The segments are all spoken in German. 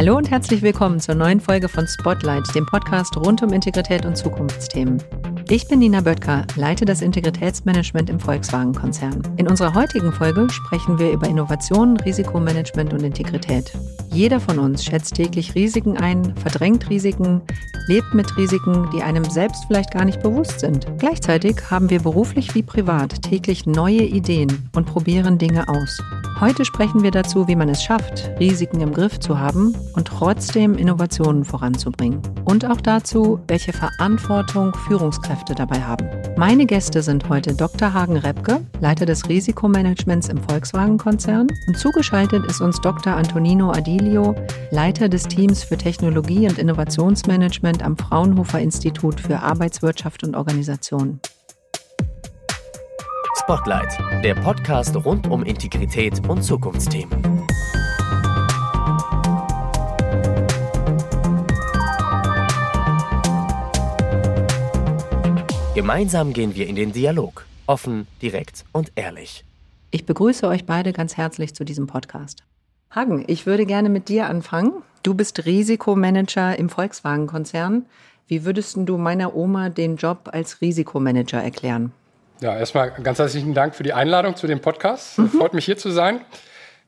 Hallo und herzlich willkommen zur neuen Folge von Spotlight, dem Podcast rund um Integrität und Zukunftsthemen. Ich bin Nina Böttger, leite das Integritätsmanagement im Volkswagen-Konzern. In unserer heutigen Folge sprechen wir über Innovation, Risikomanagement und Integrität. Jeder von uns schätzt täglich Risiken ein, verdrängt Risiken, lebt mit Risiken, die einem selbst vielleicht gar nicht bewusst sind. Gleichzeitig haben wir beruflich wie privat täglich neue Ideen und probieren Dinge aus. Heute sprechen wir dazu, wie man es schafft, Risiken im Griff zu haben und trotzdem Innovationen voranzubringen. Und auch dazu, welche Verantwortung Führungskräfte dabei haben. Meine Gäste sind heute Dr. Hagen Repke, Leiter des Risikomanagements im Volkswagen-Konzern. Und zugeschaltet ist uns Dr. Antonino Adilio, Leiter des Teams für Technologie und Innovationsmanagement am Fraunhofer Institut für Arbeitswirtschaft und Organisation. Spotlight, der Podcast rund um Integrität und Zukunftsthemen. Gemeinsam gehen wir in den Dialog, offen, direkt und ehrlich. Ich begrüße euch beide ganz herzlich zu diesem Podcast. Hagen, ich würde gerne mit dir anfangen. Du bist Risikomanager im Volkswagen-Konzern. Wie würdest du meiner Oma den Job als Risikomanager erklären? Ja, erstmal ganz herzlichen Dank für die Einladung zu dem Podcast. Mhm. Freut mich hier zu sein.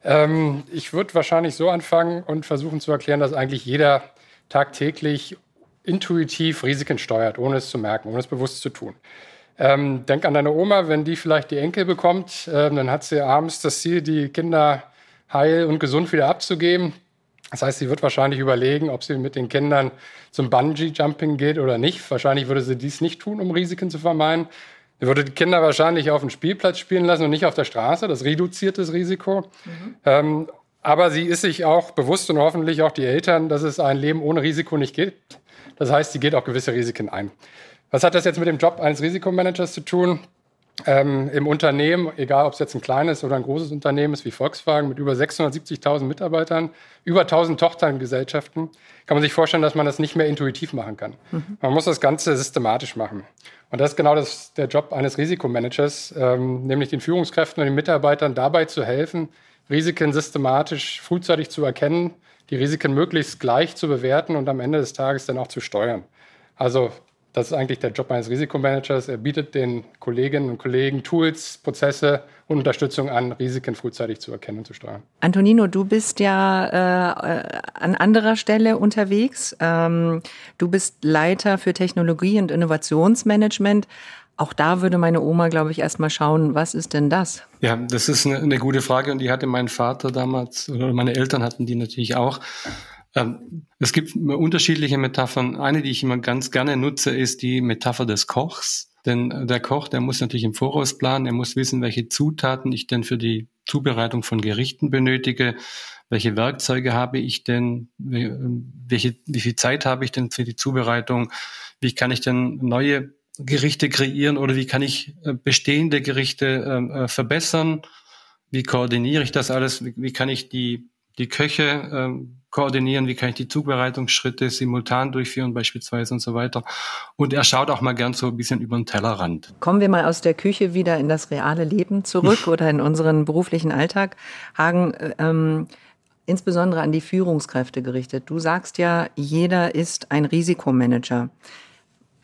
Ähm, ich würde wahrscheinlich so anfangen und versuchen zu erklären, dass eigentlich jeder tagtäglich intuitiv Risiken steuert, ohne es zu merken, ohne es bewusst zu tun. Ähm, denk an deine Oma, wenn die vielleicht die Enkel bekommt, äh, dann hat sie abends das Ziel, die Kinder heil und gesund wieder abzugeben. Das heißt, sie wird wahrscheinlich überlegen, ob sie mit den Kindern zum Bungee-Jumping geht oder nicht. Wahrscheinlich würde sie dies nicht tun, um Risiken zu vermeiden. Er würde die Kinder wahrscheinlich auf dem Spielplatz spielen lassen und nicht auf der Straße. Das reduziert das Risiko. Mhm. Ähm, aber sie ist sich auch bewusst und hoffentlich auch die Eltern, dass es ein Leben ohne Risiko nicht gibt. Das heißt, sie geht auch gewisse Risiken ein. Was hat das jetzt mit dem Job eines Risikomanagers zu tun? Ähm, Im Unternehmen, egal ob es jetzt ein kleines oder ein großes Unternehmen ist wie Volkswagen mit über 670.000 Mitarbeitern, über 1000 Tochterngesellschaften, kann man sich vorstellen, dass man das nicht mehr intuitiv machen kann. Mhm. Man muss das Ganze systematisch machen. Und das ist genau das, der Job eines Risikomanagers, ähm, nämlich den Führungskräften und den Mitarbeitern dabei zu helfen, Risiken systematisch frühzeitig zu erkennen, die Risiken möglichst gleich zu bewerten und am Ende des Tages dann auch zu steuern. Also das ist eigentlich der Job eines Risikomanagers. Er bietet den Kolleginnen und Kollegen Tools, Prozesse und Unterstützung an, Risiken frühzeitig zu erkennen und zu steuern. Antonino, du bist ja äh, an anderer Stelle unterwegs. Ähm, du bist Leiter für Technologie und Innovationsmanagement. Auch da würde meine Oma, glaube ich, erstmal schauen, was ist denn das? Ja, das ist eine, eine gute Frage und die hatte mein Vater damals, oder meine Eltern hatten die natürlich auch. Ähm, es gibt unterschiedliche Metaphern. Eine, die ich immer ganz gerne nutze, ist die Metapher des Kochs. Denn der Koch, der muss natürlich im Voraus planen, er muss wissen, welche Zutaten ich denn für die Zubereitung von Gerichten benötige, welche Werkzeuge habe ich denn, welche, wie viel Zeit habe ich denn für die Zubereitung, wie kann ich denn neue Gerichte kreieren oder wie kann ich äh, bestehende Gerichte ähm, äh, verbessern, wie koordiniere ich das alles, wie kann ich die, die Köche ähm, koordinieren, wie kann ich die Zubereitungsschritte simultan durchführen beispielsweise und so weiter. Und er schaut auch mal gern so ein bisschen über den Tellerrand. Kommen wir mal aus der Küche wieder in das reale Leben zurück oder in unseren beruflichen Alltag. Hagen, ähm, insbesondere an die Führungskräfte gerichtet. Du sagst ja, jeder ist ein Risikomanager.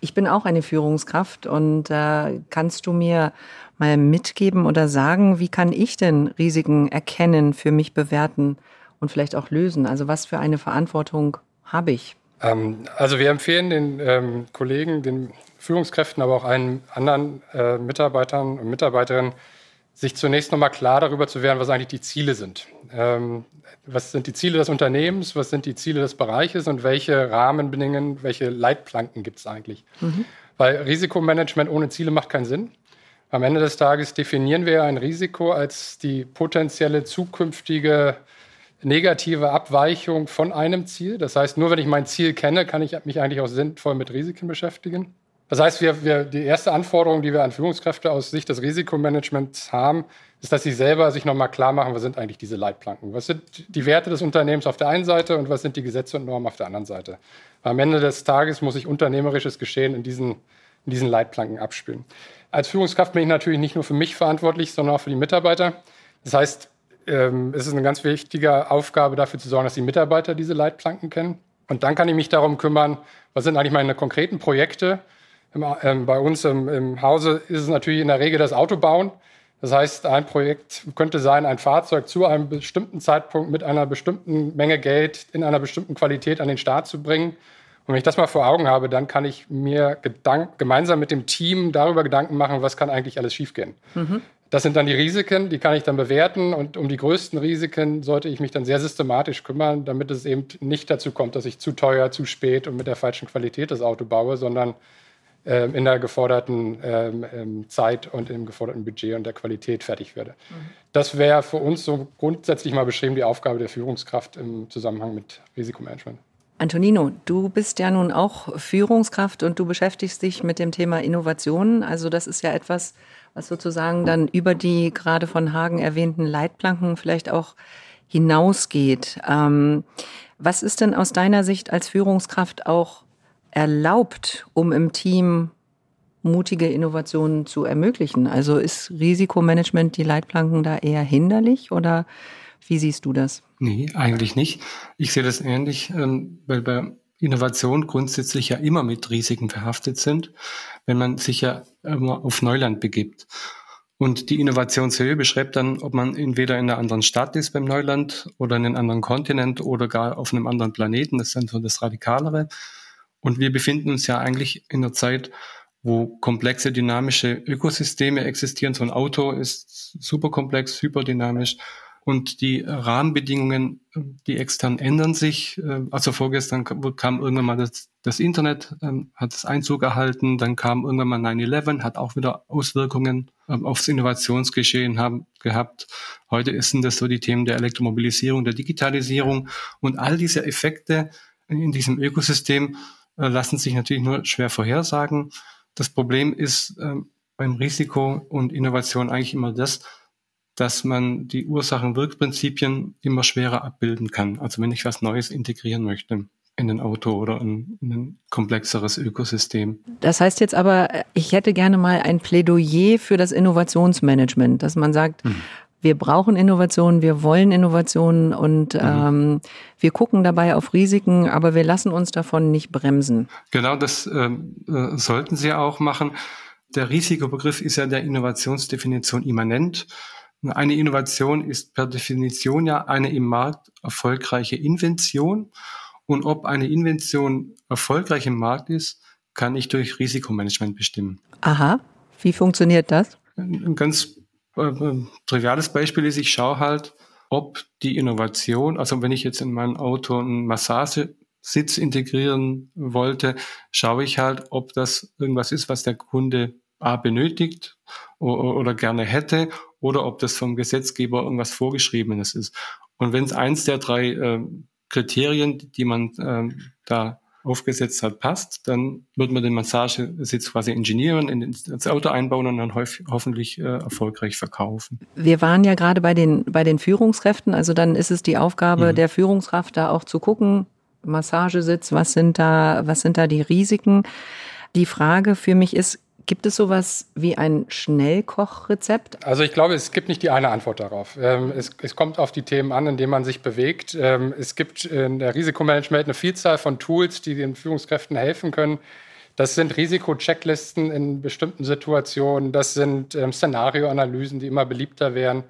Ich bin auch eine Führungskraft und äh, kannst du mir mal mitgeben oder sagen, wie kann ich denn Risiken erkennen, für mich bewerten und vielleicht auch lösen? Also was für eine Verantwortung habe ich? Ähm, also wir empfehlen den ähm, Kollegen, den Führungskräften, aber auch allen anderen äh, Mitarbeitern und Mitarbeiterinnen, sich zunächst nochmal klar darüber zu werden, was eigentlich die Ziele sind. Ähm, was sind die Ziele des Unternehmens, was sind die Ziele des Bereiches und welche Rahmenbedingungen, welche Leitplanken gibt es eigentlich? Mhm. Weil Risikomanagement ohne Ziele macht keinen Sinn. Am Ende des Tages definieren wir ein Risiko als die potenzielle zukünftige negative Abweichung von einem Ziel. Das heißt, nur wenn ich mein Ziel kenne, kann ich mich eigentlich auch sinnvoll mit Risiken beschäftigen. Das heißt, wir, wir, die erste Anforderung, die wir an Führungskräfte aus Sicht des Risikomanagements haben, ist, dass sie selber sich nochmal klar machen, was sind eigentlich diese Leitplanken? Was sind die Werte des Unternehmens auf der einen Seite und was sind die Gesetze und Normen auf der anderen Seite? Am Ende des Tages muss sich unternehmerisches Geschehen in diesen, in diesen Leitplanken abspielen. Als Führungskraft bin ich natürlich nicht nur für mich verantwortlich, sondern auch für die Mitarbeiter. Das heißt, ähm, ist eine ganz wichtige Aufgabe, dafür zu sorgen, dass die Mitarbeiter diese Leitplanken kennen. Und dann kann ich mich darum kümmern, was sind eigentlich meine konkreten Projekte. Im, ähm, bei uns im, im Hause ist es natürlich in der Regel das Autobauen. Das heißt, ein Projekt könnte sein, ein Fahrzeug zu einem bestimmten Zeitpunkt mit einer bestimmten Menge Geld in einer bestimmten Qualität an den Start zu bringen. Und wenn ich das mal vor Augen habe, dann kann ich mir Gedank gemeinsam mit dem Team darüber Gedanken machen, was kann eigentlich alles schiefgehen. Mhm. Das sind dann die Risiken, die kann ich dann bewerten. Und um die größten Risiken sollte ich mich dann sehr systematisch kümmern, damit es eben nicht dazu kommt, dass ich zu teuer, zu spät und mit der falschen Qualität das Auto baue, sondern ähm, in der geforderten ähm, Zeit und im geforderten Budget und der Qualität fertig werde. Mhm. Das wäre für uns so grundsätzlich mal beschrieben die Aufgabe der Führungskraft im Zusammenhang mit Risikomanagement. Antonino, du bist ja nun auch Führungskraft und du beschäftigst dich mit dem Thema Innovation. Also das ist ja etwas, was sozusagen dann über die gerade von Hagen erwähnten Leitplanken vielleicht auch hinausgeht. Ähm, was ist denn aus deiner Sicht als Führungskraft auch erlaubt, um im Team mutige Innovationen zu ermöglichen? Also ist Risikomanagement die Leitplanken da eher hinderlich oder wie siehst du das? Nee, eigentlich nicht. Ich sehe das ähnlich, ähm, weil bei Innovation grundsätzlich ja immer mit Risiken verhaftet sind, wenn man sich ja immer auf Neuland begibt. Und die Innovationshöhe beschreibt dann, ob man entweder in einer anderen Stadt ist beim Neuland oder in einem anderen Kontinent oder gar auf einem anderen Planeten. Das ist dann so das Radikalere. Und wir befinden uns ja eigentlich in einer Zeit, wo komplexe dynamische Ökosysteme existieren. So ein Auto ist super komplex, hyperdynamisch. Und die Rahmenbedingungen, die extern ändern sich. Also vorgestern kam irgendwann mal das, das Internet, ähm, hat es Einzug erhalten. Dann kam irgendwann mal 9-11, hat auch wieder Auswirkungen ähm, aufs Innovationsgeschehen haben, gehabt. Heute sind das so die Themen der Elektromobilisierung, der Digitalisierung. Und all diese Effekte in diesem Ökosystem äh, lassen sich natürlich nur schwer vorhersagen. Das Problem ist ähm, beim Risiko und Innovation eigentlich immer das, dass man die Ursachen-Wirkprinzipien immer schwerer abbilden kann. Also wenn ich was Neues integrieren möchte in ein Auto oder in, in, ein komplexeres Ökosystem. Das heißt jetzt aber, ich hätte gerne mal ein Plädoyer für das Innovationsmanagement, dass man sagt, hm wir brauchen Innovationen, wir wollen Innovationen und mhm. ähm, wir gucken dabei auf Risiken, aber wir lassen uns davon nicht bremsen. Genau, das ähm, äh, sollten Sie auch machen. Der Risikobegriff ist ja der Innovationsdefinition immanent. Eine Innovation ist per Definition ja eine im Markt erfolgreiche Invention. Und ob eine Invention erfolgreich im Markt ist, kann ich durch Risikomanagement bestimmen. Aha, wie funktioniert das? Ein ganz äh, triviales Beispiel ist, ich schaue halt, ob die Innovation, also wenn ich jetzt in mein Auto einen Massagesitz integrieren wollte, schaue ich halt, ob das irgendwas ist, was der Kunde A benötigt oder, oder gerne hätte oder ob das vom Gesetzgeber irgendwas Vorgeschriebenes ist. Und wenn es eins der drei äh, Kriterien, die man äh, da aufgesetzt hat, passt, dann wird man den Massagesitz quasi ingenieren, ins Auto einbauen und dann hoffentlich äh, erfolgreich verkaufen. Wir waren ja gerade bei den, bei den Führungskräften, also dann ist es die Aufgabe mhm. der Führungskraft, da auch zu gucken, Massagesitz, was sind da, was sind da die Risiken? Die Frage für mich ist, Gibt es sowas wie ein Schnellkochrezept? Also ich glaube, es gibt nicht die eine Antwort darauf. Ähm, es, es, kommt auf die Themen an, in denen man sich bewegt. Ähm, es gibt in der Risikomanagement eine Vielzahl von Tools, die den Führungskräften helfen können. Das sind Risikochecklisten in bestimmten Situationen. Das sind ähm, Szenarioanalysen, die immer beliebter werden,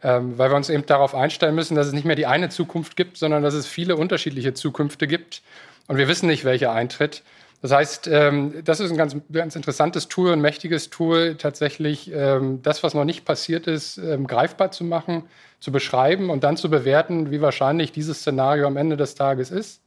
weil wir uns eben darauf einstellen müssen, dass es nicht mehr die eine Zukunft gibt, sondern dass es viele unterschiedliche Zukünfte gibt. Und wir wissen nicht, welche eintritt. Das heißt, ähm, das ist ein ganz, ganz interessantes Tool, ein mächtiges Tool, tatsächlich ähm, das, was noch nicht passiert ist, ähm, greifbar zu machen, zu beschreiben und dann zu bewerten, wie wahrscheinlich dieses Szenario am Ende des Tages ist,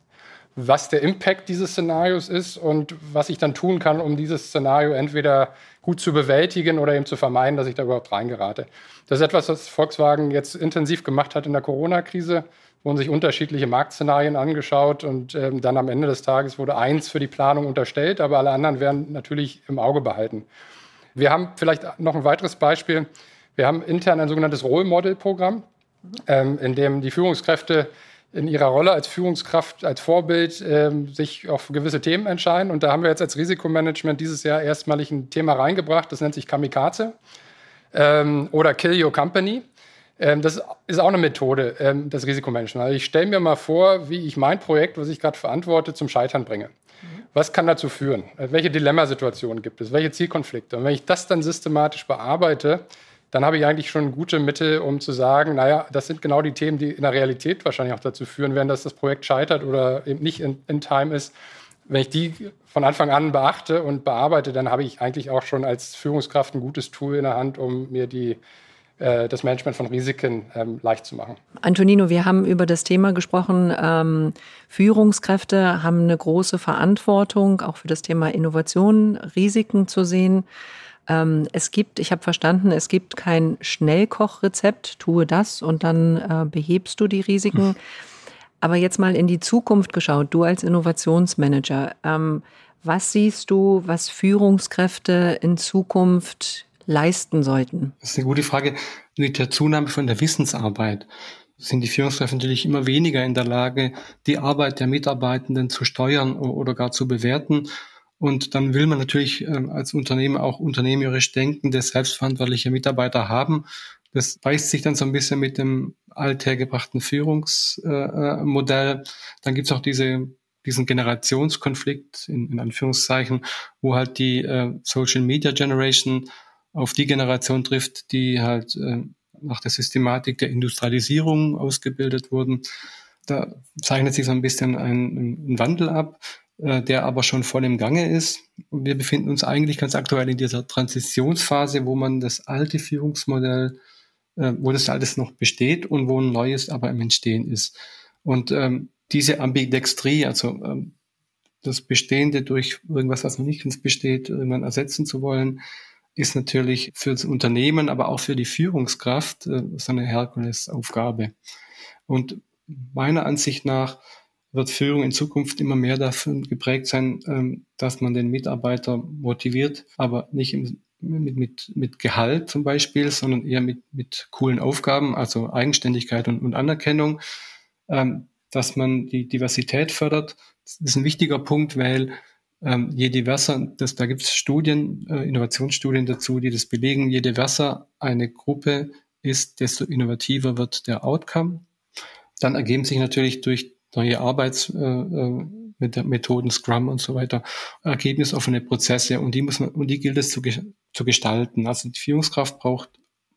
was der Impact dieses Szenarios ist und was ich dann tun kann, um dieses Szenario entweder gut zu bewältigen oder eben zu vermeiden, dass ich da überhaupt reingerate. Das ist etwas, was Volkswagen jetzt intensiv gemacht hat in der Corona-Krise wurden sich unterschiedliche Marktszenarien angeschaut und ähm, dann am Ende des Tages wurde eins für die Planung unterstellt, aber alle anderen werden natürlich im Auge behalten. Wir haben vielleicht noch ein weiteres Beispiel. Wir haben intern ein sogenanntes Role Model Programm, ähm, in dem die Führungskräfte in ihrer Rolle als Führungskraft, als Vorbild ähm, sich auf gewisse Themen entscheiden. Und da haben wir jetzt als Risikomanagement dieses Jahr erstmalig ein Thema reingebracht, das nennt sich Kamikaze ähm, oder Kill Your Company. Ähm, das ist auch eine Methode, ähm, das Risikomanagement. Also ich stelle mir mal vor, wie ich mein Projekt, was ich gerade verantworte, zum Scheitern bringe. Was kann dazu führen? Welche Dilemmasituationen gibt es? Welche Zielkonflikte? Und wenn ich das dann systematisch bearbeite, dann habe ich eigentlich schon gute Mittel, um zu sagen, naja, das sind genau die Themen, die in der Realität wahrscheinlich auch dazu führen werden, dass das Projekt scheitert oder eben nicht in, in Time ist. Wenn ich die von Anfang an beachte und bearbeite, dann habe ich eigentlich auch schon als Führungskraft ein gutes Tool in der Hand, um mir die äh, das Management von Risiken ähm, leicht zu machen. Antonino, wir haben über das Thema gesprochen. Ähm, Führungskräfte haben eine große Verantwortung, auch für das Thema Innovation, Risiken zu sehen. Ähm, es gibt, ich habe verstanden, es gibt kein Schnellkochrezept, tue das und dann äh, behebst du die Risiken. Hm. Aber jetzt mal in die Zukunft geschaut, du als Innovationsmanager, ähm, was siehst du, was Führungskräfte in Zukunft leisten sollten? Das ist eine gute Frage. Mit der Zunahme von der Wissensarbeit sind die Führungskräfte natürlich immer weniger in der Lage, die Arbeit der Mitarbeitenden zu steuern oder gar zu bewerten. Und dann will man natürlich äh, als Unternehmen auch unternehmerisch denkende, selbstverantwortliche Mitarbeiter haben. Das beißt sich dann so ein bisschen mit dem althergebrachten Führungsmodell. Äh, dann gibt es auch diese, diesen Generationskonflikt in, in Anführungszeichen, wo halt die äh, Social Media Generation auf die Generation trifft, die halt äh, nach der Systematik der Industrialisierung ausgebildet wurden. Da zeichnet sich so ein bisschen ein, ein Wandel ab. Äh, der aber schon voll im Gange ist. Wir befinden uns eigentlich ganz aktuell in dieser Transitionsphase, wo man das alte Führungsmodell, äh, wo das alles noch besteht und wo ein neues aber im Entstehen ist. Und ähm, diese Ambidextrie, also ähm, das Bestehende durch irgendwas, was noch nicht ganz besteht, irgendwann ersetzen zu wollen, ist natürlich für das Unternehmen, aber auch für die Führungskraft äh, so eine Herkulesaufgabe. Und meiner Ansicht nach wird Führung in Zukunft immer mehr davon geprägt sein, ähm, dass man den Mitarbeiter motiviert, aber nicht im, mit, mit, mit Gehalt zum Beispiel, sondern eher mit, mit coolen Aufgaben, also Eigenständigkeit und, und Anerkennung, ähm, dass man die Diversität fördert. Das ist ein wichtiger Punkt, weil ähm, je diverser, das, da gibt es Studien, äh, Innovationsstudien dazu, die das belegen, je diverser eine Gruppe ist, desto innovativer wird der Outcome. Dann ergeben sich natürlich durch neue Arbeitsmethoden, äh, äh Scrum und so weiter, ergebnisoffene Prozesse und die muss man, und die gilt es zu, zu gestalten. Also die Führungskraft braucht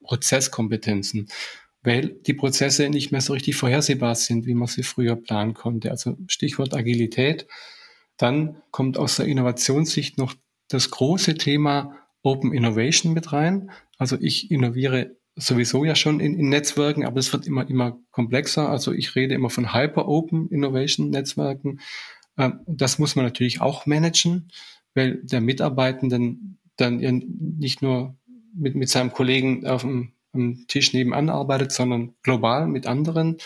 Prozesskompetenzen, weil die Prozesse nicht mehr so richtig vorhersehbar sind, wie man sie früher planen konnte. Also Stichwort Agilität. Dann kommt aus der Innovationssicht noch das große Thema Open Innovation mit rein. Also ich innoviere sowieso ja schon in, in Netzwerken, aber es wird immer, immer komplexer. Also ich rede immer von Hyper-Open Innovation Netzwerken. Ähm, das muss man natürlich auch managen, weil der Mitarbeitenden dann nicht nur mit, mit seinem Kollegen auf dem, am Tisch nebenan arbeitet, sondern global mit anderen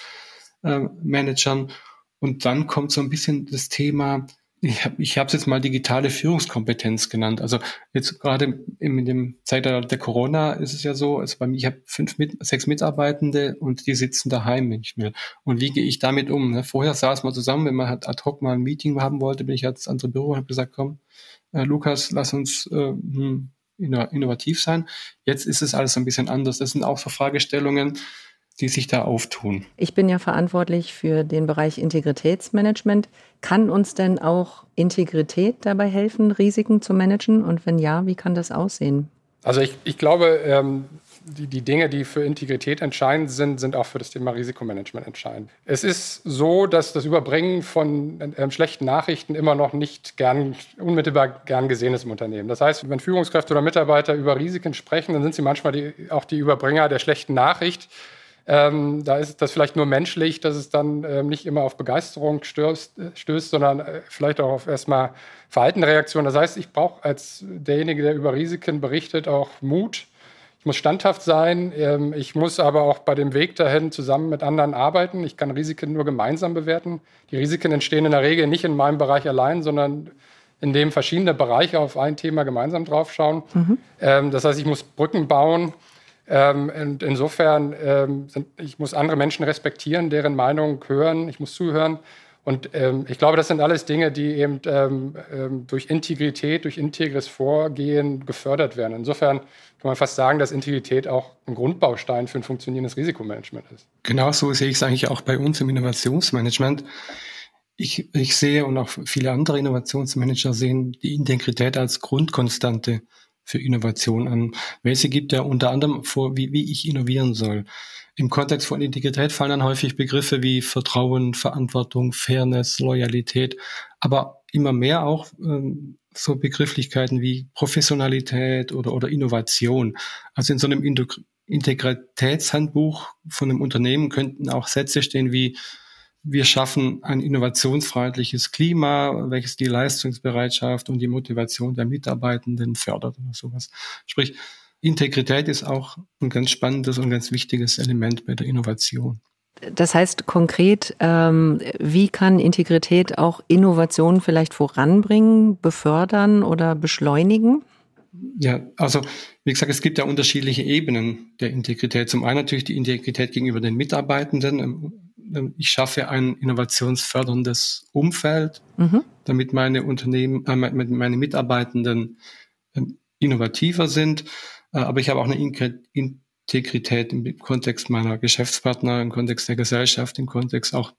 äh, Managern. Und dann kommt so ein bisschen das Thema, ich habe es jetzt mal digitale Führungskompetenz genannt. Also jetzt gerade in dem Zeitalter der Corona ist es ja so, also bei mir, ich habe fünf, mit, sechs Mitarbeitende und die sitzen daheim, ich will. Und wie gehe ich damit um? Ne? Vorher saß man zusammen, wenn man halt ad hoc mal ein Meeting haben wollte, bin ich ans andere Büro und habe gesagt, komm, äh, Lukas, lass uns äh, hm, innovativ sein. Jetzt ist es alles ein bisschen anders. Das sind auch so Fragestellungen, die sich da auftun? Ich bin ja verantwortlich für den Bereich Integritätsmanagement. Kann uns denn auch Integrität dabei helfen, Risiken zu managen? Und wenn ja, wie kann das aussehen? Also ich, ich glaube, ähm, die, die Dinge, die für Integrität entscheidend sind, sind auch für das Thema Risikomanagement entscheidend. Es ist so, dass das Überbringen von ähm, schlechten Nachrichten immer noch nicht gern, unmittelbar gern gesehen ist im Unternehmen. Das heißt, wenn Führungskräfte oder Mitarbeiter über Risiken sprechen, dann sind sie manchmal die, auch die Überbringer der schlechten Nachricht ähm, da ist das vielleicht nur menschlich, dass es dann ähm, nicht immer auf Begeisterung stößt, äh, stößt sondern äh, vielleicht auch auf erstmal Verhaltenreaktionen. Das heißt, ich brauche als derjenige, der über Risiken berichtet, auch Mut. Ich muss standhaft sein. Ähm, ich muss aber auch bei dem Weg dahin zusammen mit anderen arbeiten. Ich kann Risiken nur gemeinsam bewerten. Die Risiken entstehen in der Regel nicht in meinem Bereich allein, sondern indem verschiedene Bereiche auf ein Thema gemeinsam draufschauen. Mhm. Ähm, das heißt, ich muss Brücken bauen ähm, und insofern, ähm, sind, ich muss andere Menschen respektieren, deren Meinung hören, ich muss zuhören Und ähm, ich glaube, das sind alles Dinge, die eben ähm, ähm, durch Integrität, durch integres Vorgehen gefördert werden. Insofern kann man fast sagen, dass Integrität auch ein Grundbaustein für ein funktionierendes Risikomanagement ist. Genau so sehe ich es eigentlich auch bei uns im Innovationsmanagement. Ich, ich sehe und auch viele andere Innovationsmanager sehen die Integrität als Grundkonstante für Innovation an. Welche gibt ja unter anderem vor, wie, wie ich innovieren soll. Im Kontext von Integrität fallen dann häufig Begriffe wie Vertrauen, Verantwortung, Fairness, Loyalität, aber immer mehr auch ähm, so Begrifflichkeiten wie Professionalität oder, oder Innovation. Also in so einem Integritätshandbuch von einem Unternehmen könnten auch Sätze stehen wie wir schaffen ein innovationsfreundliches Klima, welches die Leistungsbereitschaft und die Motivation der Mitarbeitenden fördert oder sowas. Sprich, Integrität ist auch ein ganz spannendes und ganz wichtiges Element bei der Innovation. Das heißt konkret, ähm, wie kann Integrität auch Innovationen vielleicht voranbringen, befördern oder beschleunigen? Ja, also wie gesagt, es gibt ja unterschiedliche Ebenen der Integrität. Zum einen natürlich die Integrität gegenüber den Mitarbeitenden. Ähm, ich schaffe ein innovationsförderndes Umfeld, mhm. damit meine Unternehmen, äh, meine Mitarbeitenden innovativer sind. Äh, aber ich habe auch eine Integrität im Kontext meiner Geschäftspartner, im Kontext der Gesellschaft, im Kontext auch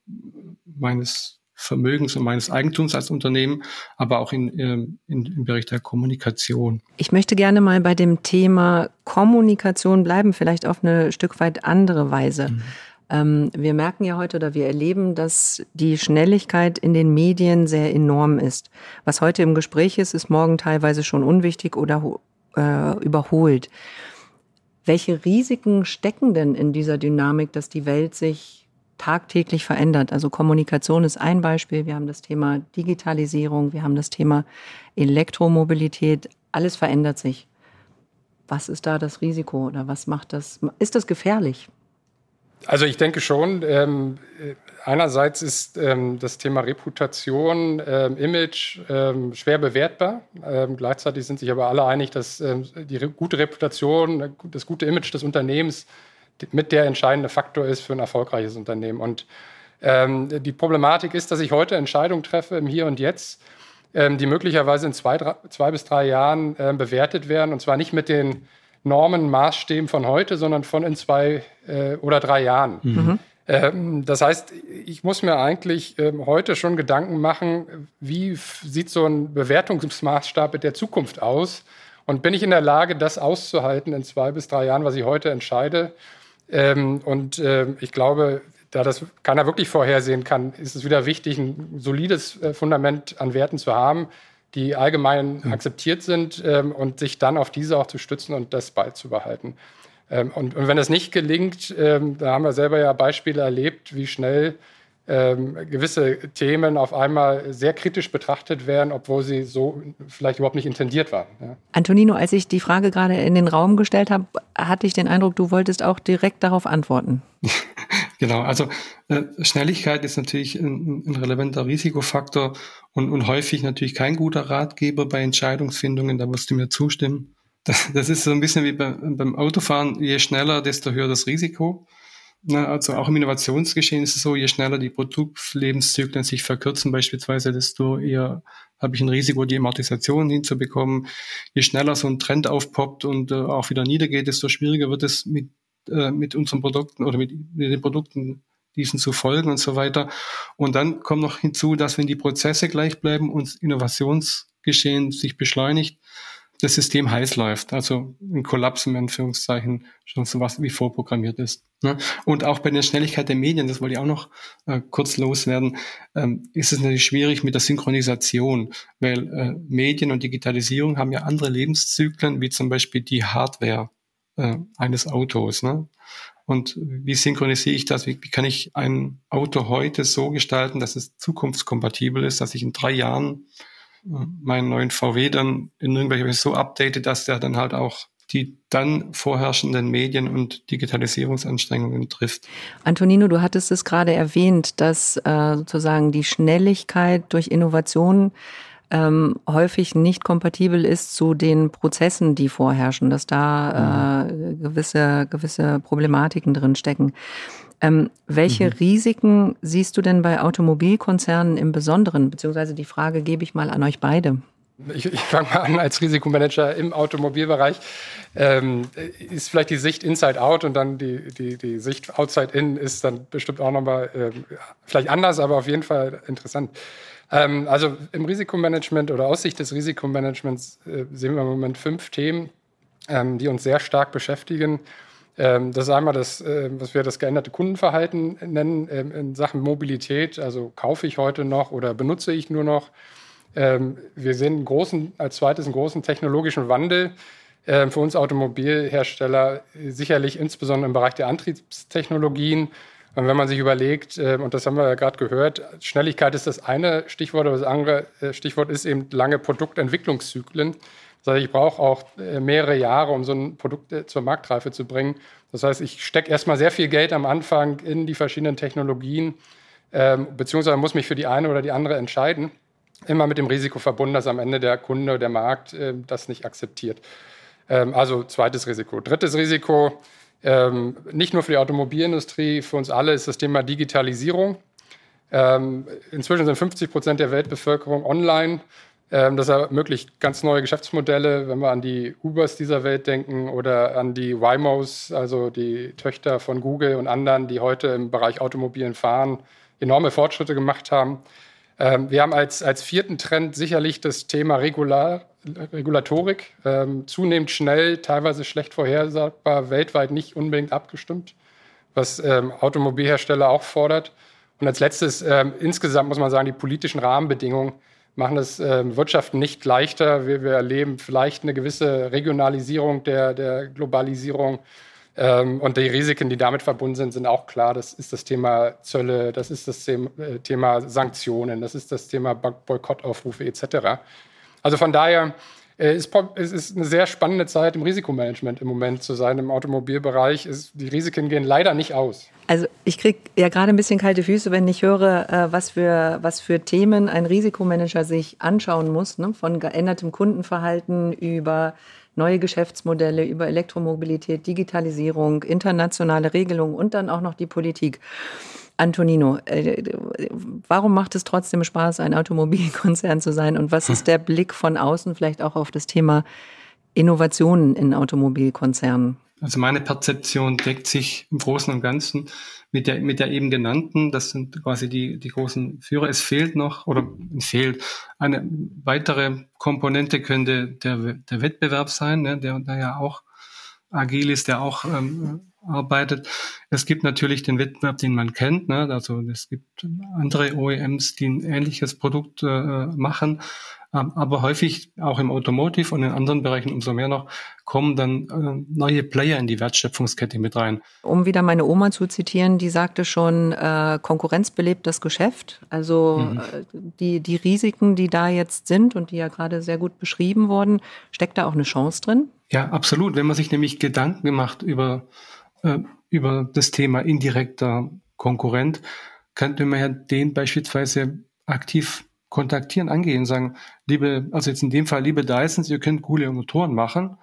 meines Vermögens und meines Eigentums als Unternehmen, aber auch in, ähm, in, im Bereich der Kommunikation. Ich möchte gerne mal bei dem Thema Kommunikation bleiben, vielleicht auf eine Stück weit andere Weise. Mhm. Ähm, wir merken ja heute oder wir erleben, dass die Schnelligkeit in den Medien sehr enorm ist. Was heute im Gespräch ist, ist morgen teilweise schon unwichtig oder äh, überholt. Welche Risiken stecken denn in dieser Dynamik, dass die Welt sich tagtäglich verändert? Also Kommunikation ist ein Beispiel. Wir haben das Thema Digitalisierung, wir haben das Thema Elektromobilität. Alles verändert sich. Was ist da das Risiko oder was macht das? Ist das gefährlich? Also ich denke schon, ähm, einerseits ist ähm, das Thema Reputation, ähm, Image ähm, schwer bewertbar. Ähm, gleichzeitig sind sich aber alle einig, dass ähm, die re gute Reputation, das gute Image des Unternehmens mit der entscheidende Faktor ist für ein erfolgreiches Unternehmen. Und die Problematik ist, dass ich heute Entscheidungen treffe im Hier und Jetzt, die möglicherweise in zwei, drei, zwei bis drei Jahren bewertet werden. Und zwar nicht mit den Normen, Maßstäben von heute, sondern von in zwei äh, oder drei Jahren. Mhm. Ähm, das heißt, ich muss mir eigentlich ähm, heute schon Gedanken machen, wie sieht so ein Bewertungsmaßstab mit der Zukunft aus? Und bin ich in der Lage, das auszuhalten in zwei bis drei Jahren, was ich heute entscheide? Ähm, und äh, ich glaube, da das keiner wirklich vorhersehen kann, ist es wieder wichtig, ein solides äh, Fundament an Werten zu haben, die allgemein mhm. akzeptiert sind ähm, und sich dann auf diese auch zu stützen und das beizubehalten. Ähm, und, und, wenn es nicht gelingt, ähm, da haben wir selber ja Beispiele erlebt, wie schnell ähm, gewisse Themen auf einmal sehr kritisch betrachtet werden, obwohl sie so vielleicht überhaupt nicht intendiert waren. Ja. Antonino, als ich die Frage gerade in den Raum gestellt habe, hatte ich den Eindruck, du wolltest auch direkt darauf antworten. genau, also äh, Schnelligkeit ist natürlich ein, ein relevanter Risikofaktor und, und, häufig natürlich kein guter Ratgeber bei Entscheidungsfindungen, da wirst du mir zustimmen. Das, das ist so ein bisschen wie bei, beim Autofahren, je schneller, desto höher das Risiko. Na, also auch im Innovationsgeschehen ist es so, je schneller die Produktlebenszyklen sich verkürzen beispielsweise, desto eher habe ich ein Risiko, die Amortisation hinzubekommen. Je schneller so ein Trend aufpoppt und äh, auch wieder niedergeht, desto schwieriger wird es mit, äh, mit unseren Produkten oder mit, mit den Produkten diesen zu folgen und so weiter. Und dann kommt noch hinzu, dass wenn die Prozesse gleich bleiben und Innovationsgeschehen sich beschleunigt, das System heiß läuft, also ein Kollaps im Anführungszeichen schon so was wie vorprogrammiert ist. Ne? Und auch bei der Schnelligkeit der Medien, das wollte ich auch noch äh, kurz loswerden, ähm, ist es natürlich schwierig mit der Synchronisation, weil äh, Medien und Digitalisierung haben ja andere Lebenszyklen, wie zum Beispiel die Hardware äh, eines Autos. Ne? Und wie synchronisiere ich das? Wie, wie kann ich ein Auto heute so gestalten, dass es zukunftskompatibel ist, dass ich in drei Jahren meinen neuen VW dann in irgendwelcher Weise so update, dass der dann halt auch die dann vorherrschenden Medien- und Digitalisierungsanstrengungen trifft. Antonino, du hattest es gerade erwähnt, dass äh, sozusagen die Schnelligkeit durch Innovationen ähm, häufig nicht kompatibel ist zu den Prozessen, die vorherrschen, dass da äh, mhm. gewisse, gewisse Problematiken drin stecken. Ähm, welche mhm. Risiken siehst du denn bei Automobilkonzernen im Besonderen? Beziehungsweise die Frage gebe ich mal an euch beide. Ich, ich fange mal an als Risikomanager im Automobilbereich. Ähm, ist vielleicht die Sicht Inside Out und dann die, die, die Sicht Outside In ist dann bestimmt auch nochmal äh, vielleicht anders, aber auf jeden Fall interessant. Ähm, also im Risikomanagement oder aus Sicht des Risikomanagements äh, sehen wir im Moment fünf Themen, ähm, die uns sehr stark beschäftigen. Ähm, das ist einmal das, äh, was wir das geänderte Kundenverhalten nennen ähm, in Sachen Mobilität. Also kaufe ich heute noch oder benutze ich nur noch? Ähm, wir sehen einen großen, als zweites einen großen technologischen Wandel äh, für uns Automobilhersteller, sicherlich insbesondere im Bereich der Antriebstechnologien. Und wenn man sich überlegt, äh, und das haben wir ja gerade gehört, Schnelligkeit ist das eine Stichwort, aber das andere äh, Stichwort ist eben lange Produktentwicklungszyklen. Heißt, ich brauche auch äh, mehrere Jahre, um so ein Produkt äh, zur Marktreife zu bringen. Das heißt, ich stecke erstmal sehr viel Geld am Anfang in die verschiedenen Technologien, ähm, beziehungsweise muss mich für die eine oder die andere entscheiden immer mit dem Risiko verbunden, dass am Ende der Kunde, der Markt äh, das nicht akzeptiert. Ähm, also zweites Risiko. Drittes Risiko, ähm, nicht nur für die Automobilindustrie, für uns alle ist das Thema Digitalisierung. Ähm, inzwischen sind 50 Prozent der Weltbevölkerung online. Ähm, das ermöglicht ganz neue Geschäftsmodelle, wenn wir an die Ubers dieser Welt denken oder an die Wimos, also die Töchter von Google und anderen, die heute im Bereich automobilen Fahren enorme Fortschritte gemacht haben. Ähm, wir haben als, als vierten Trend sicherlich das Thema Regular, Regulatorik. Ähm, zunehmend schnell, teilweise schlecht vorhersagbar, weltweit nicht unbedingt abgestimmt, was ähm, Automobilhersteller auch fordert. Und als letztes, ähm, insgesamt muss man sagen, die politischen Rahmenbedingungen machen das ähm, Wirtschaften nicht leichter. Wir, wir erleben vielleicht eine gewisse Regionalisierung der, der Globalisierung. Ähm, und die Risiken, die damit verbunden sind, sind auch klar. Das ist das Thema Zölle, das ist das äh, Thema Sanktionen, das ist das Thema Boykottaufrufe etc. Also von daher äh, es ist eine sehr spannende Zeit im Risikomanagement im Moment zu sein im Automobilbereich. Die Risiken gehen leider nicht aus. Also ich kriege ja gerade ein bisschen kalte Füße, wenn ich höre, äh, was für, was für Themen ein Risikomanager sich anschauen muss, ne? von geändertem Kundenverhalten über neue Geschäftsmodelle über Elektromobilität, Digitalisierung, internationale Regelungen und dann auch noch die Politik. Antonino, äh, warum macht es trotzdem Spaß, ein Automobilkonzern zu sein? Und was ist der Blick von außen vielleicht auch auf das Thema Innovationen in Automobilkonzernen? Also meine Perzeption deckt sich im Großen und Ganzen mit der, mit der eben genannten. Das sind quasi die, die großen Führer. Es fehlt noch oder fehlt eine weitere Komponente könnte der, der Wettbewerb sein, ne, der, der ja auch agil ist, der auch ähm, arbeitet. Es gibt natürlich den Wettbewerb, den man kennt. Ne? Also es gibt andere OEMs, die ein ähnliches Produkt äh, machen. Ähm, aber häufig auch im Automotive und in anderen Bereichen umso mehr noch kommen dann äh, neue Player in die Wertschöpfungskette mit rein. Um wieder meine Oma zu zitieren, die sagte schon, äh, Konkurrenz belebt das Geschäft. Also mhm. äh, die, die Risiken, die da jetzt sind und die ja gerade sehr gut beschrieben wurden, steckt da auch eine Chance drin? Ja, absolut. Wenn man sich nämlich Gedanken macht über, äh, über das Thema indirekter Konkurrent, könnte man ja den beispielsweise aktiv kontaktieren, angehen, sagen, liebe, also jetzt in dem Fall, liebe Dysons, ihr könnt coole Motoren machen,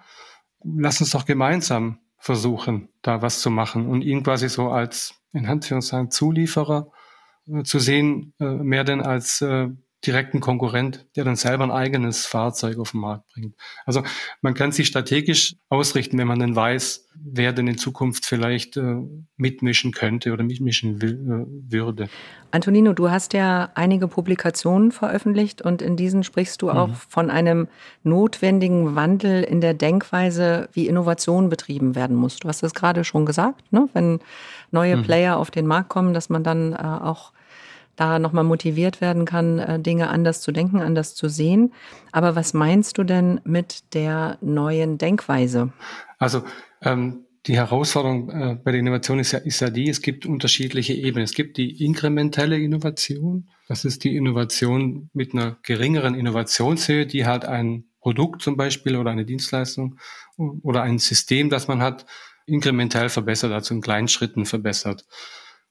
lasst uns doch gemeinsam versuchen, da was zu machen. Und ihn quasi so als, in Anführungszeichen, Zulieferer äh, zu sehen, äh, mehr denn als äh, direkten Konkurrent, der dann selber ein eigenes Fahrzeug auf den Markt bringt. Also man kann sich strategisch ausrichten, wenn man dann weiß, wer denn in Zukunft vielleicht äh, mitmischen könnte oder mitmischen will, äh, würde. Antonino, du hast ja einige Publikationen veröffentlicht und in diesen sprichst du auch mhm. von einem notwendigen Wandel in der Denkweise, wie Innovation betrieben werden muss. Du hast das gerade schon gesagt, ne? wenn neue mhm. Player auf den Markt kommen, dass man dann äh, auch da nochmal motiviert werden kann, äh, Dinge anders zu denken, anders zu sehen. Aber was meinst du denn mit der neuen Denkweise? Also ähm, die Herausforderung äh, bei der Innovation ist ja, ist ja die, es gibt unterschiedliche Ebenen. Es gibt die inkrementelle Innovation. Das ist die Innovation mit einer geringeren Innovationshöhe, die halt ein Produkt zum Beispiel oder eine Dienstleistung oder ein System, das man hat, inkrementell verbessert, also in kleinen Schritten verbessert.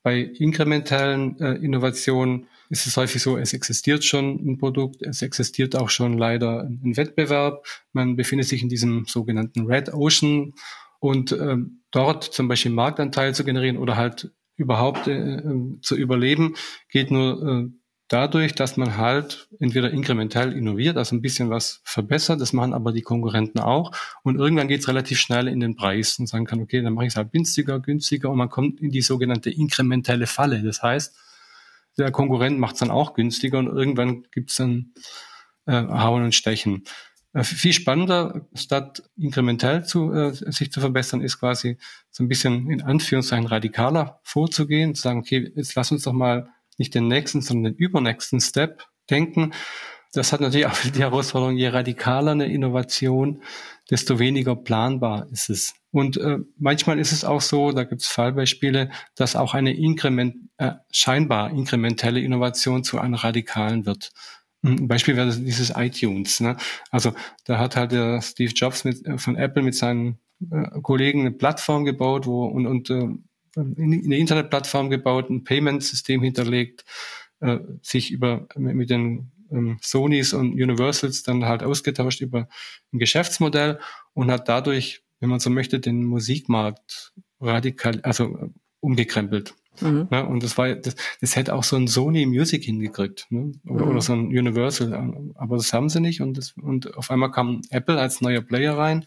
Bei inkrementellen äh, Innovationen ist es häufig so, es existiert schon ein Produkt, es existiert auch schon leider ein Wettbewerb. Man befindet sich in diesem sogenannten Red Ocean und ähm, dort zum Beispiel Marktanteil zu generieren oder halt überhaupt äh, äh, zu überleben, geht nur äh, dadurch, dass man halt entweder inkrementell innoviert, also ein bisschen was verbessert, das machen aber die Konkurrenten auch. Und irgendwann geht es relativ schnell in den Preis und sagen kann, okay, dann mache ich es halt günstiger, günstiger und man kommt in die sogenannte inkrementelle Falle. Das heißt, der Konkurrent macht es dann auch günstiger und irgendwann gibt es dann äh, Hauen und Stechen. Äh, viel spannender, statt inkrementell zu, äh, sich zu verbessern, ist quasi so ein bisschen in Anführungszeichen radikaler vorzugehen, zu sagen, okay, jetzt lass uns doch mal nicht den nächsten, sondern den übernächsten Step denken. Das hat natürlich auch die Herausforderung, je radikaler eine Innovation, desto weniger planbar ist es. Und äh, manchmal ist es auch so, da gibt es Fallbeispiele, dass auch eine Inkrement, äh, scheinbar inkrementelle Innovation zu einer radikalen wird. Ein Beispiel wäre dieses iTunes. Ne? Also da hat halt der Steve Jobs mit, äh, von Apple mit seinen äh, Kollegen eine Plattform gebaut, wo und, und äh, eine Internetplattform gebaut, ein Payment-System hinterlegt, äh, sich über mit den ähm, Sonys und Universals dann halt ausgetauscht über ein Geschäftsmodell und hat dadurch, wenn man so möchte, den Musikmarkt radikal, also umgekrempelt. Mhm. Ne? Und das war, das, das hätte auch so ein Sony Music hingekriegt, ne? oder, mhm. oder so ein Universal, aber das haben sie nicht und, das, und auf einmal kam Apple als neuer Player rein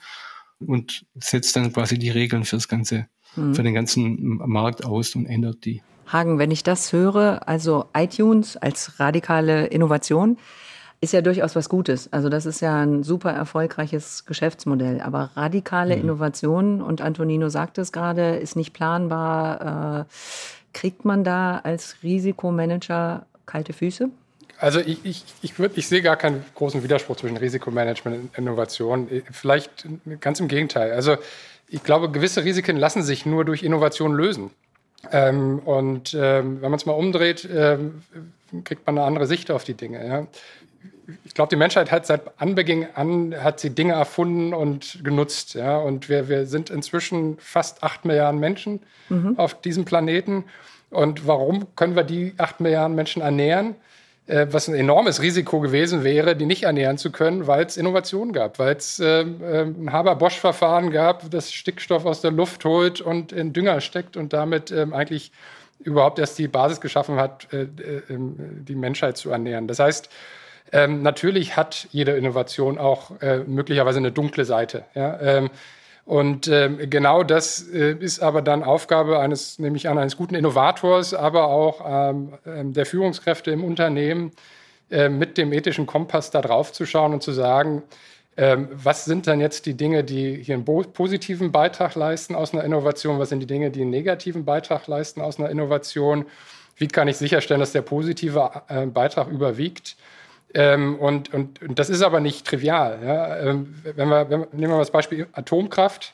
und setzt dann quasi die Regeln für das ganze mhm. für den ganzen Markt aus und ändert die. Hagen, wenn ich das höre, also iTunes als radikale Innovation, ist ja durchaus was Gutes. Also das ist ja ein super erfolgreiches Geschäftsmodell. Aber radikale mhm. Innovation, und Antonino sagte es gerade, ist nicht planbar. Äh, kriegt man da als Risikomanager kalte Füße? Also ich, ich, ich, würd, ich sehe gar keinen großen Widerspruch zwischen Risikomanagement und Innovation. Vielleicht ganz im Gegenteil. Also ich glaube, gewisse Risiken lassen sich nur durch Innovation lösen. Ähm, und ähm, wenn man es mal umdreht, ähm, kriegt man eine andere Sicht auf die Dinge. Ja? Ich glaube, die Menschheit hat seit Anbeginn an hat sie Dinge erfunden und genutzt. Ja? Und wir, wir sind inzwischen fast acht Milliarden Menschen mhm. auf diesem Planeten. Und warum können wir die acht Milliarden Menschen ernähren? Äh, was ein enormes Risiko gewesen wäre, die nicht ernähren zu können, weil es Innovationen gab, weil es äh, ein Haber-Bosch-Verfahren gab, das Stickstoff aus der Luft holt und in Dünger steckt und damit ähm, eigentlich überhaupt erst die Basis geschaffen hat, äh, äh, die Menschheit zu ernähren. Das heißt, ähm, natürlich hat jede Innovation auch äh, möglicherweise eine dunkle Seite. Ja? Und ähm, genau das äh, ist aber dann Aufgabe eines, nämlich an eines guten Innovators, aber auch ähm, ähm, der Führungskräfte im Unternehmen, äh, mit dem ethischen Kompass da drauf zu schauen und zu sagen, ähm, was sind dann jetzt die Dinge, die hier einen positiven Beitrag leisten aus einer Innovation? Was sind die Dinge, die einen negativen Beitrag leisten aus einer Innovation? Wie kann ich sicherstellen, dass der positive äh, Beitrag überwiegt? Ähm, und, und, und, das ist aber nicht trivial. Ja? Ähm, wenn, wir, wenn nehmen wir mal das Beispiel Atomkraft,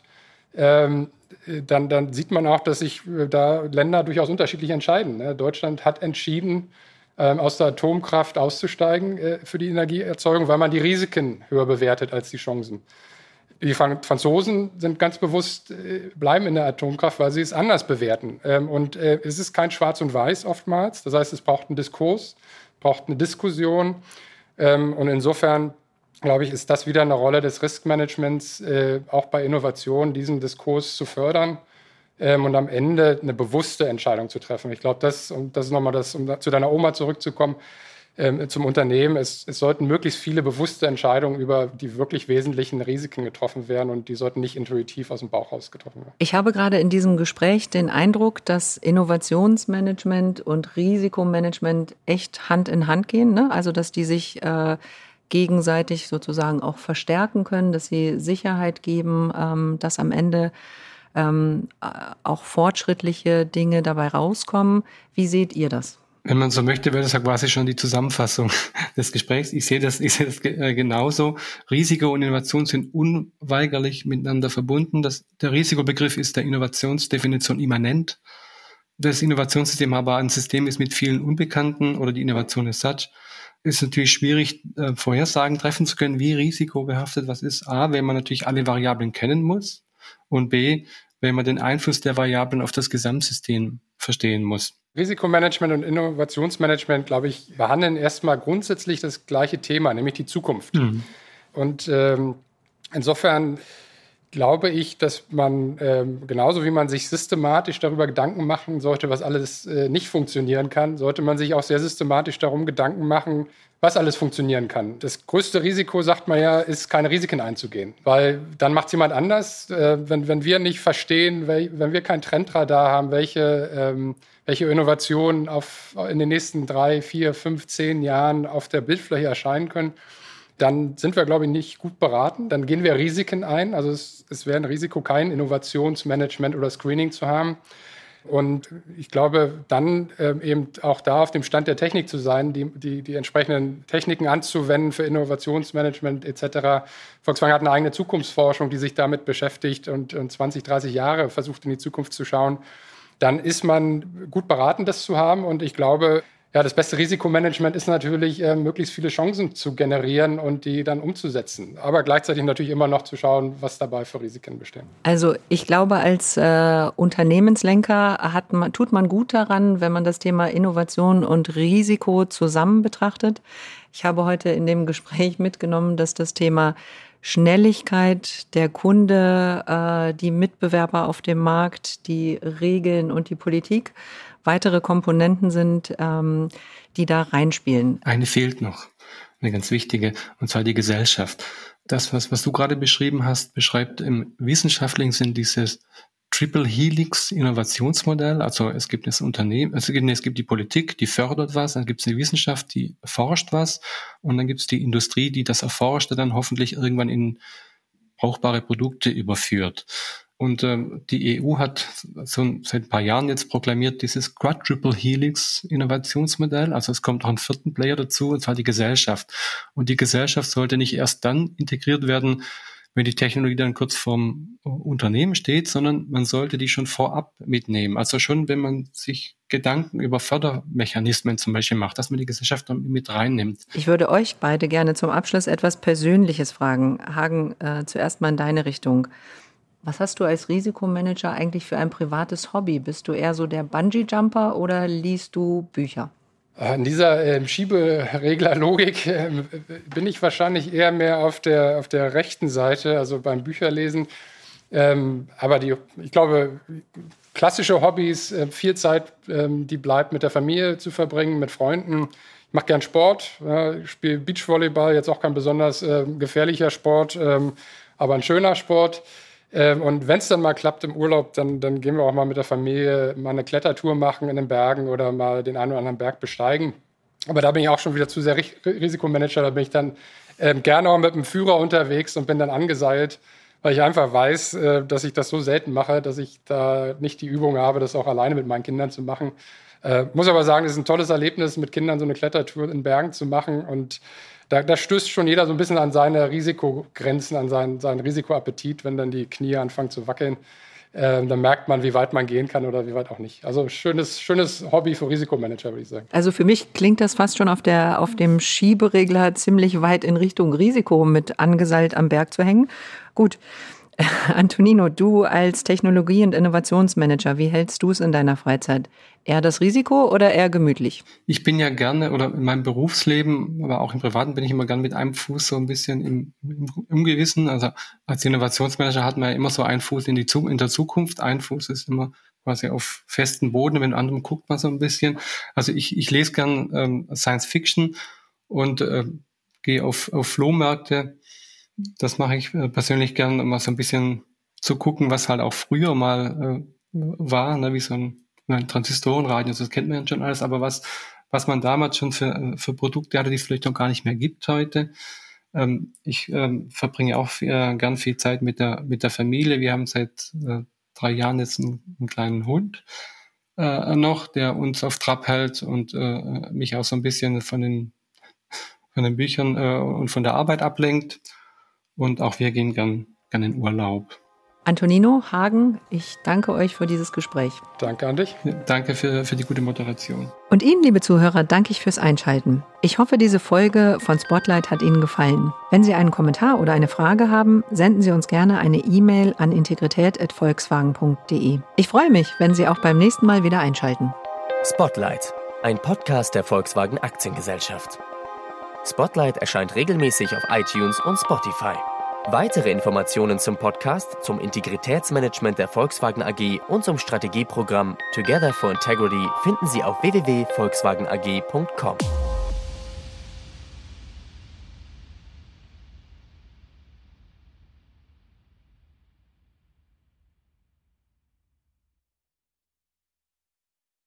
ähm, dann, dann, sieht man auch, dass sich äh, da Länder durchaus unterschiedlich entscheiden. Ne? Deutschland hat entschieden, ähm, aus der Atomkraft auszusteigen äh, für die Energieerzeugung, weil man die Risiken höher bewertet als die Chancen. Die Franzosen sind ganz bewusst, äh, bleiben in der Atomkraft, weil sie es anders bewerten. Ähm, und äh, es ist kein Schwarz und Weiß oftmals. Das heißt, es braucht einen Diskurs, braucht eine Diskussion. Ähm, und insofern, glaube ich, ist das wieder eine Rolle des Riskmanagements, äh, auch bei Innovation diesen Diskurs zu fördern ähm, und am Ende eine bewusste Entscheidung zu treffen. Ich glaube, das, und das ist nochmal das, um zu deiner Oma zurückzukommen, ähm, zum Unternehmen. Es, es, sollten möglichst viele bewusste Entscheidungen über die wirklich wesentlichen Risiken getroffen werden und die sollten nicht intuitiv aus dem Bauch raus getroffen werden. Ich habe gerade in diesem Gespräch den Eindruck, dass Innovationsmanagement und Risikomanagement echt Hand in Hand gehen. Ne? Also dass die sich äh, gegenseitig sozusagen auch verstärken können, dass sie Sicherheit geben, ähm, dass am Ende ähm, auch fortschrittliche Dinge dabei rauskommen. Wie seht ihr das? Wenn man so möchte, wäre das ja quasi schon die Zusammenfassung des Gesprächs. Ich sehe das, ich sehe das äh, genauso. Risiko und Innovation sind unweigerlich miteinander verbunden. Das, der Risikobegriff ist der Innovationsdefinition immanent. Das Innovationssystem aber ein System ist mit vielen Unbekannten oder die Innovation ist such, ist natürlich schwierig, äh, Vorhersagen treffen zu können, wie risikobehaftet was ist. A, wenn man natürlich alle Variablen kennen muss und B, wenn man den Einfluss der Variablen auf das Gesamtsystem verstehen muss. Risikomanagement und Innovationsmanagement, glaube ich, behandeln erstmal grundsätzlich das gleiche Thema, nämlich die Zukunft. Mhm. Und ähm, insofern glaube ich, dass man ähm, genauso wie man sich systematisch darüber Gedanken machen sollte, was alles äh, nicht funktionieren kann, sollte man sich auch sehr systematisch darum Gedanken machen, was alles funktionieren kann. Das größte Risiko, sagt man ja, ist, keine Risiken einzugehen, weil dann macht es jemand anders. Äh, wenn, wenn wir nicht verstehen, wenn wir kein Trendradar haben, welche, ähm, welche Innovationen auf, in den nächsten drei, vier, fünf, zehn Jahren auf der Bildfläche erscheinen können, dann sind wir, glaube ich, nicht gut beraten. Dann gehen wir Risiken ein. Also es, es wäre ein Risiko, kein Innovationsmanagement oder Screening zu haben. Und ich glaube, dann ähm, eben auch da auf dem Stand der Technik zu sein, die, die, die entsprechenden Techniken anzuwenden für Innovationsmanagement etc. Volkswagen hat eine eigene Zukunftsforschung, die sich damit beschäftigt und, und 20, 30 Jahre versucht in die Zukunft zu schauen. Dann ist man gut beraten, das zu haben. Und ich glaube, ja, das beste Risikomanagement ist natürlich, äh, möglichst viele Chancen zu generieren und die dann umzusetzen. Aber gleichzeitig natürlich immer noch zu schauen, was dabei für Risiken bestehen. Also ich glaube, als äh, Unternehmenslenker hat man, tut man gut daran, wenn man das Thema Innovation und Risiko zusammen betrachtet. Ich habe heute in dem Gespräch mitgenommen, dass das Thema Schnelligkeit der Kunde, äh, die Mitbewerber auf dem Markt, die Regeln und die Politik weitere Komponenten sind, ähm, die da reinspielen. Eine fehlt noch, eine ganz wichtige, und zwar die Gesellschaft. Das, was, was du gerade beschrieben hast, beschreibt im wissenschaftlichen Sinn dieses Triple Helix Innovationsmodell. Also es gibt das Unternehmen, also es gibt die Politik, die fördert was, dann gibt es die Wissenschaft, die forscht was und dann gibt es die Industrie, die das Erforschte dann hoffentlich irgendwann in brauchbare Produkte überführt. Und ähm, die EU hat so seit ein paar Jahren jetzt proklamiert dieses Quadruple Helix Innovationsmodell. Also es kommt auch ein vierten Player dazu, und zwar die Gesellschaft. Und die Gesellschaft sollte nicht erst dann integriert werden, wenn die Technologie dann kurz vorm Unternehmen steht, sondern man sollte die schon vorab mitnehmen. Also schon, wenn man sich Gedanken über Fördermechanismen zum Beispiel macht, dass man die Gesellschaft mit reinnimmt. Ich würde euch beide gerne zum Abschluss etwas Persönliches fragen. Hagen, äh, zuerst mal in deine Richtung. Was hast du als Risikomanager eigentlich für ein privates Hobby? Bist du eher so der Bungee-Jumper oder liest du Bücher? In dieser äh, Schiebereglerlogik äh, bin ich wahrscheinlich eher mehr auf der, auf der rechten Seite, also beim Bücherlesen. Ähm, aber die, ich glaube, klassische Hobbys, äh, viel Zeit, ähm, die bleibt mit der Familie zu verbringen, mit Freunden. Ich mache gern Sport, ich spiele Beachvolleyball, jetzt auch kein besonders äh, gefährlicher Sport, ähm, aber ein schöner Sport. Ähm, und wenn es dann mal klappt im Urlaub, dann, dann gehen wir auch mal mit der Familie mal eine Klettertour machen in den Bergen oder mal den einen oder anderen Berg besteigen. Aber da bin ich auch schon wieder zu sehr Risikomanager. Da bin ich dann ähm, gerne auch mit dem Führer unterwegs und bin dann angeseilt, weil ich einfach weiß, äh, dass ich das so selten mache, dass ich da nicht die Übung habe, das auch alleine mit meinen Kindern zu machen. Äh, muss aber sagen, es ist ein tolles Erlebnis, mit Kindern so eine Klettertour in Bergen zu machen und da, da, stößt schon jeder so ein bisschen an seine Risikogrenzen, an seinen, seinen Risikoappetit, wenn dann die Knie anfangen zu wackeln. Ähm, dann merkt man, wie weit man gehen kann oder wie weit auch nicht. Also schönes, schönes Hobby für Risikomanager, würde ich sagen. Also für mich klingt das fast schon auf, der, auf dem Schieberegler ziemlich weit in Richtung Risiko mit angeseilt am Berg zu hängen. Gut. Antonino, du als Technologie- und Innovationsmanager, wie hältst du es in deiner Freizeit? Eher das Risiko oder eher gemütlich? Ich bin ja gerne, oder in meinem Berufsleben, aber auch im Privaten bin ich immer gerne mit einem Fuß so ein bisschen im, im Ungewissen. Also als Innovationsmanager hat man ja immer so einen Fuß in, die, in der Zukunft, ein Fuß ist immer quasi auf festen Boden, mit dem anderen guckt man so ein bisschen. Also ich, ich lese gern ähm, Science Fiction und äh, gehe auf, auf Flohmärkte das mache ich äh, persönlich gern, mal so ein bisschen zu gucken, was halt auch früher mal äh, war, ne, wie so ein, ein Transistorenradio, das kennt man ja schon alles, aber was, was man damals schon für, äh, für Produkte hatte, die es vielleicht noch gar nicht mehr gibt heute. Ähm, ich ähm, verbringe auch äh, gern viel Zeit mit der, mit der Familie. Wir haben seit äh, drei Jahren jetzt einen, einen kleinen Hund äh, noch, der uns auf Trab hält und äh, mich auch so ein bisschen von den, von den Büchern und von der Arbeit ablenkt und auch wir gehen gern, gern in Urlaub. Antonino, Hagen, ich danke euch für dieses Gespräch. Danke an dich. Danke für, für die gute Moderation. Und Ihnen, liebe Zuhörer, danke ich fürs Einschalten. Ich hoffe, diese Folge von Spotlight hat Ihnen gefallen. Wenn Sie einen Kommentar oder eine Frage haben, senden Sie uns gerne eine E-Mail an integrität.volkswagen.de. Ich freue mich, wenn Sie auch beim nächsten Mal wieder einschalten. Spotlight, ein Podcast der Volkswagen Aktiengesellschaft. Spotlight erscheint regelmäßig auf iTunes und Spotify. Weitere Informationen zum Podcast, zum Integritätsmanagement der Volkswagen AG und zum Strategieprogramm Together for Integrity finden Sie auf www.volkswagenag.com.